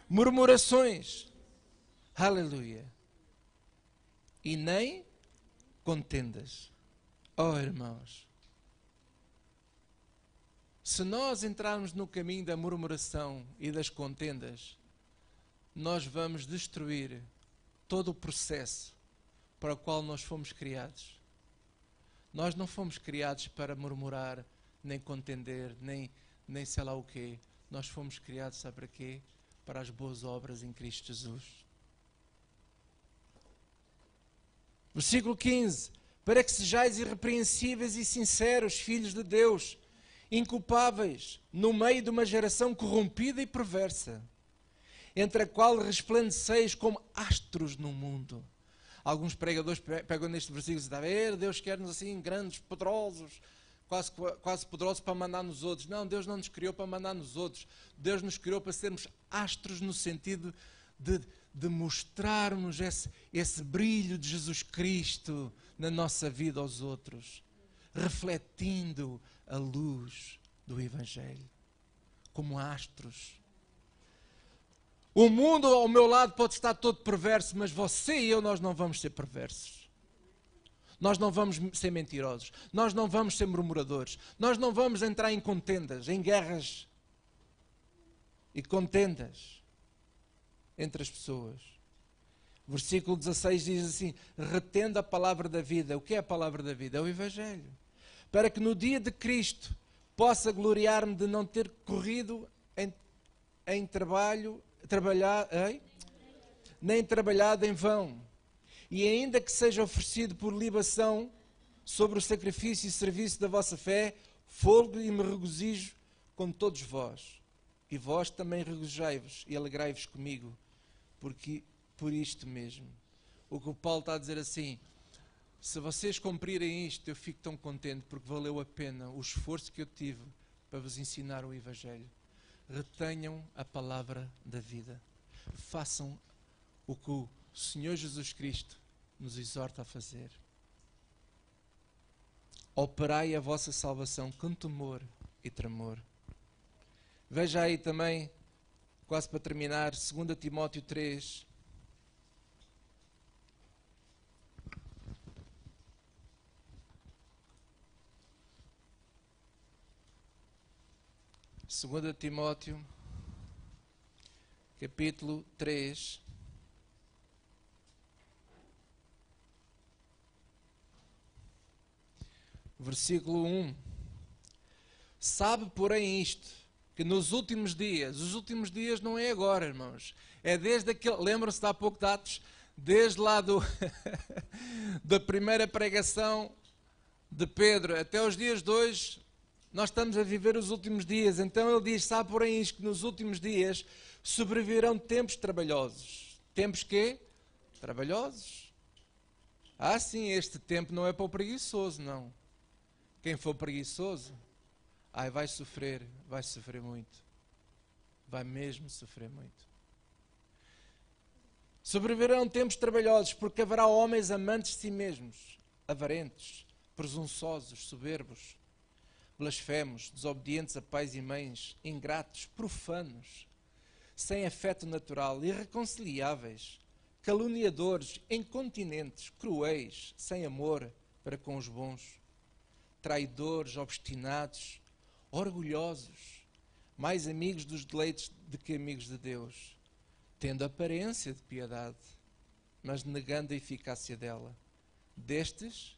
murmurações. Aleluia. E nem contendas. Oh, irmãos. Se nós entrarmos no caminho da murmuração e das contendas, nós vamos destruir todo o processo para o qual nós fomos criados. Nós não fomos criados para murmurar, nem contender, nem, nem sei lá o quê. Nós fomos criados, sabe para quê? para as boas obras em Cristo Jesus. Versículo 15: Para que sejais irrepreensíveis e sinceros, filhos de Deus, inculpáveis, no meio de uma geração corrompida e perversa, entre a qual resplandeceis como astros no mundo. Alguns pregadores pegam neste versículo e dizem: Deus quer-nos assim, grandes, poderosos, quase, quase poderosos para mandar nos outros. Não, Deus não nos criou para mandar nos outros. Deus nos criou para sermos astros no sentido de, de mostrarmos esse, esse brilho de Jesus Cristo na nossa vida aos outros, refletindo a luz do Evangelho. como astros. O mundo ao meu lado pode estar todo perverso, mas você e eu, nós não vamos ser perversos. Nós não vamos ser mentirosos. Nós não vamos ser murmuradores. Nós não vamos entrar em contendas, em guerras e contendas entre as pessoas. Versículo 16 diz assim: retendo a palavra da vida. O que é a palavra da vida? É o Evangelho. Para que no dia de Cristo possa gloriar-me de não ter corrido em, em trabalho, trabalhar, hein? nem trabalhado em vão. E ainda que seja oferecido por libação sobre o sacrifício e serviço da vossa fé, folgo e me regozijo com todos vós. E vós também regozijai-vos e alegrai-vos comigo, porque por isto mesmo. O que o Paulo está a dizer assim, se vocês cumprirem isto, eu fico tão contente porque valeu a pena o esforço que eu tive para vos ensinar o Evangelho. Retenham a palavra da vida. Façam o que o Senhor Jesus Cristo nos exorta a fazer. Operai a vossa salvação com temor e tremor. Veja aí também, quase para terminar, 2 Timóteo 3, 2 Timóteo, capítulo 3. Versículo 1. Sabe, porém, isto, que nos últimos dias, os últimos dias não é agora, irmãos, é desde aquele, lembram-se de há pouco dados, desde lá do, da primeira pregação de Pedro até os dias de hoje, nós estamos a viver os últimos dias, então ele diz: sabe porém isto que nos últimos dias sobreviverão tempos trabalhosos. Tempos quê? Trabalhosos. Ah, sim, este tempo não é para o preguiçoso, não. Quem for preguiçoso, ai, vai sofrer, vai sofrer muito. Vai mesmo sofrer muito. Sobreviverão tempos trabalhosos, porque haverá homens amantes de si mesmos, avarentos, presunçosos, soberbos blasfemos, desobedientes a pais e mães, ingratos, profanos, sem afeto natural, irreconciliáveis, caluniadores, incontinentes, cruéis, sem amor para com os bons, traidores, obstinados, orgulhosos, mais amigos dos deleites do que amigos de Deus, tendo aparência de piedade, mas negando a eficácia dela. Destes,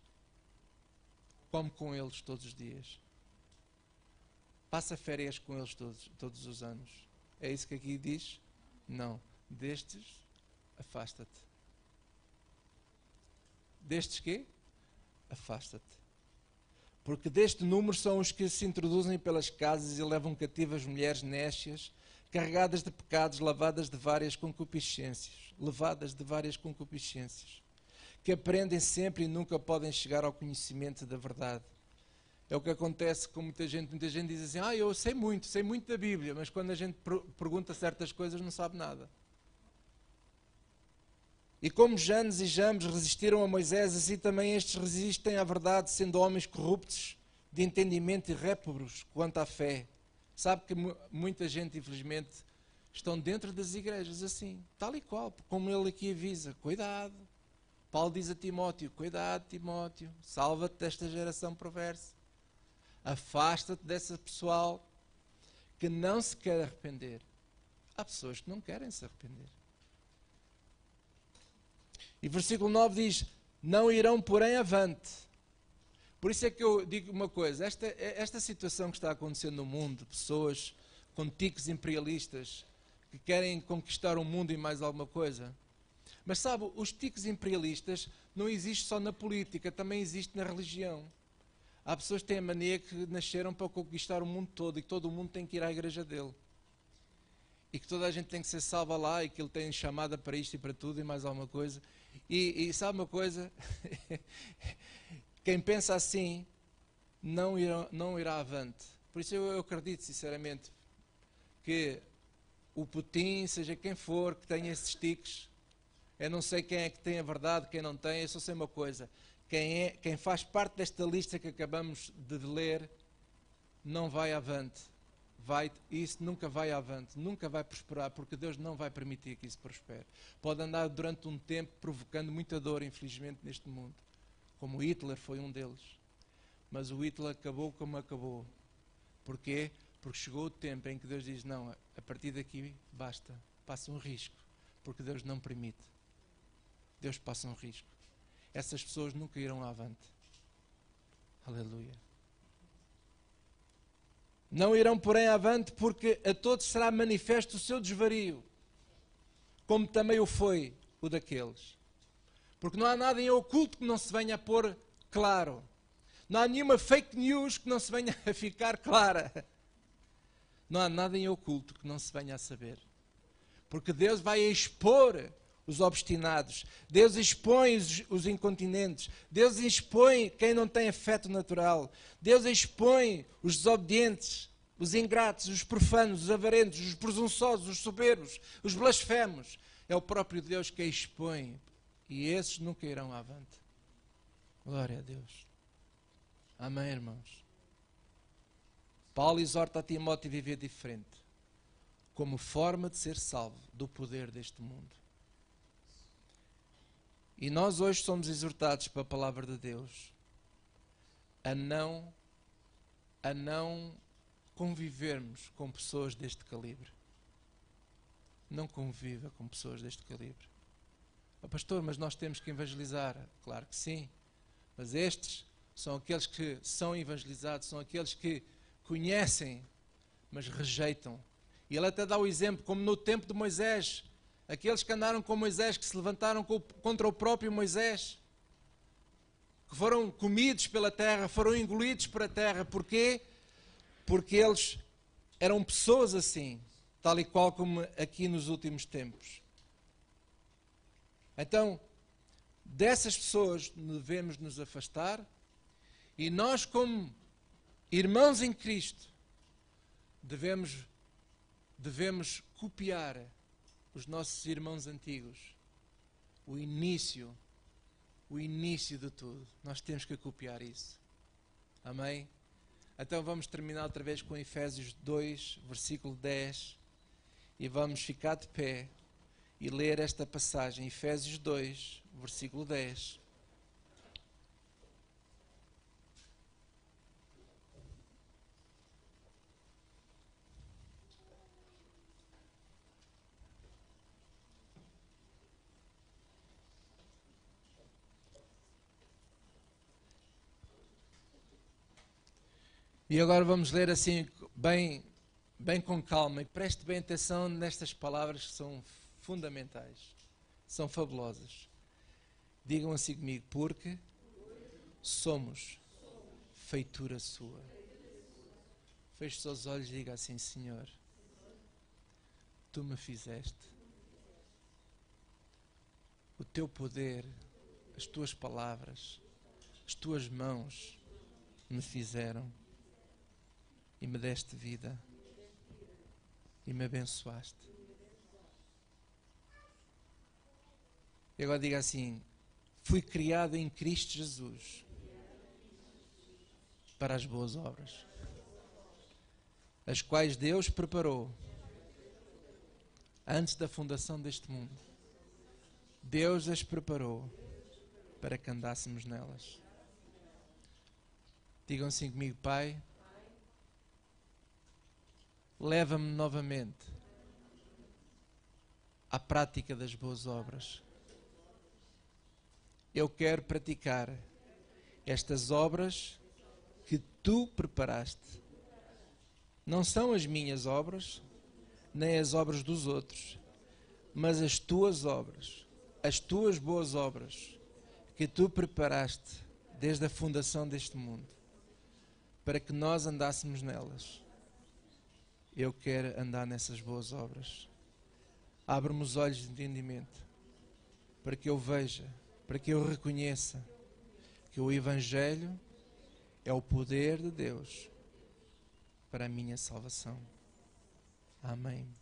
come com eles todos os dias Passa férias com eles todos, todos os anos. É isso que aqui diz? Não. Destes, afasta-te. Destes quê? Afasta-te. Porque deste número são os que se introduzem pelas casas e levam cativas mulheres nécias, carregadas de pecados, lavadas de várias concupiscências, levadas de várias concupiscências, que aprendem sempre e nunca podem chegar ao conhecimento da verdade. É o que acontece com muita gente. Muita gente diz assim: Ah, eu sei muito, sei muito da Bíblia, mas quando a gente pergunta certas coisas não sabe nada. E como Janes e Jambes resistiram a Moisés, assim também estes resistem à verdade, sendo homens corruptos de entendimento e réprobos quanto à fé. Sabe que muita gente, infelizmente, estão dentro das igrejas assim, tal e qual, como ele aqui avisa: cuidado. Paulo diz a Timóteo: cuidado, Timóteo, salva-te desta geração perversa. Afasta-te desse pessoal que não se quer arrepender. Há pessoas que não querem se arrepender. E versículo 9 diz: Não irão, porém, avante. Por isso é que eu digo uma coisa: esta, esta situação que está acontecendo no mundo, pessoas com tiques imperialistas que querem conquistar o mundo e mais alguma coisa. Mas sabe, os tiques imperialistas não existem só na política, também existe na religião. Há pessoas que têm a mania que nasceram para conquistar o mundo todo e que todo o mundo tem que ir à igreja dele. E que toda a gente tem que ser salva lá e que ele tem chamada para isto e para tudo e mais alguma coisa. E, e sabe uma coisa? Quem pensa assim não irá, não irá avante. Por isso eu, eu acredito sinceramente que o Putin, seja quem for, que tenha esses tiques, eu não sei quem é que tem a verdade, quem não tem, eu só sei uma coisa quem, é, quem faz parte desta lista que acabamos de ler não vai avante. Vai, isso nunca vai avante, nunca vai prosperar, porque Deus não vai permitir que isso prospere. Pode andar durante um tempo provocando muita dor, infelizmente, neste mundo, como Hitler foi um deles. Mas o Hitler acabou como acabou. Porquê? Porque chegou o tempo em que Deus diz: Não, a partir daqui basta, passa um risco, porque Deus não permite. Deus passa um risco. Essas pessoas nunca irão avante. Aleluia. Não irão, porém, avante, porque a todos será manifesto o seu desvario, como também o foi o daqueles. Porque não há nada em oculto que não se venha a pôr claro. Não há nenhuma fake news que não se venha a ficar clara. Não há nada em oculto que não se venha a saber. Porque Deus vai expor os obstinados, Deus expõe os, os, incontinentes, Deus expõe quem não tem afeto natural, Deus expõe os desobedientes, os ingratos, os profanos, os avarentos, os presunçosos, os soberbos, os blasfemos. É o próprio Deus que expõe e esses nunca irão avante. Glória a Deus. Amém, irmãos. Paulo exorta a Timóteo a viver diferente, como forma de ser salvo do poder deste mundo. E nós hoje somos exortados pela palavra de Deus a não a não convivermos com pessoas deste calibre. Não conviva com pessoas deste calibre. Oh, pastor, mas nós temos que evangelizar. Claro que sim. Mas estes são aqueles que são evangelizados, são aqueles que conhecem, mas rejeitam. E ele até dá o exemplo, como no tempo de Moisés, aqueles que andaram com Moisés, que se levantaram contra o próprio Moisés, que foram comidos pela terra, foram engolidos para a terra. Porquê? Porque eles eram pessoas assim, tal e qual como aqui nos últimos tempos. Então, dessas pessoas devemos nos afastar e nós, como irmãos em Cristo, devemos, devemos copiar os nossos irmãos antigos, o início, o início de tudo. Nós temos que copiar isso. Amém? Então vamos terminar outra vez com Efésios 2, versículo 10. E vamos ficar de pé e ler esta passagem, Efésios 2, versículo 10. E agora vamos ler assim, bem, bem com calma, e preste bem atenção nestas palavras que são fundamentais, são fabulosas. Digam assim comigo, porque somos feitura sua. Feche os seus olhos e diga assim, Senhor, tu me fizeste. O teu poder, as tuas palavras, as tuas mãos me fizeram e me deste vida e me abençoaste. E agora diga assim: fui criado em Cristo Jesus para as boas obras, as quais Deus preparou antes da fundação deste mundo. Deus as preparou para que andássemos nelas. Digam assim comigo, Pai leva-me novamente à prática das boas obras. Eu quero praticar estas obras que tu preparaste. Não são as minhas obras, nem as obras dos outros, mas as tuas obras, as tuas boas obras que tu preparaste desde a fundação deste mundo, para que nós andássemos nelas eu quero andar nessas boas obras. Abre-me os olhos de entendimento para que eu veja, para que eu reconheça que o Evangelho é o poder de Deus para a minha salvação. Amém.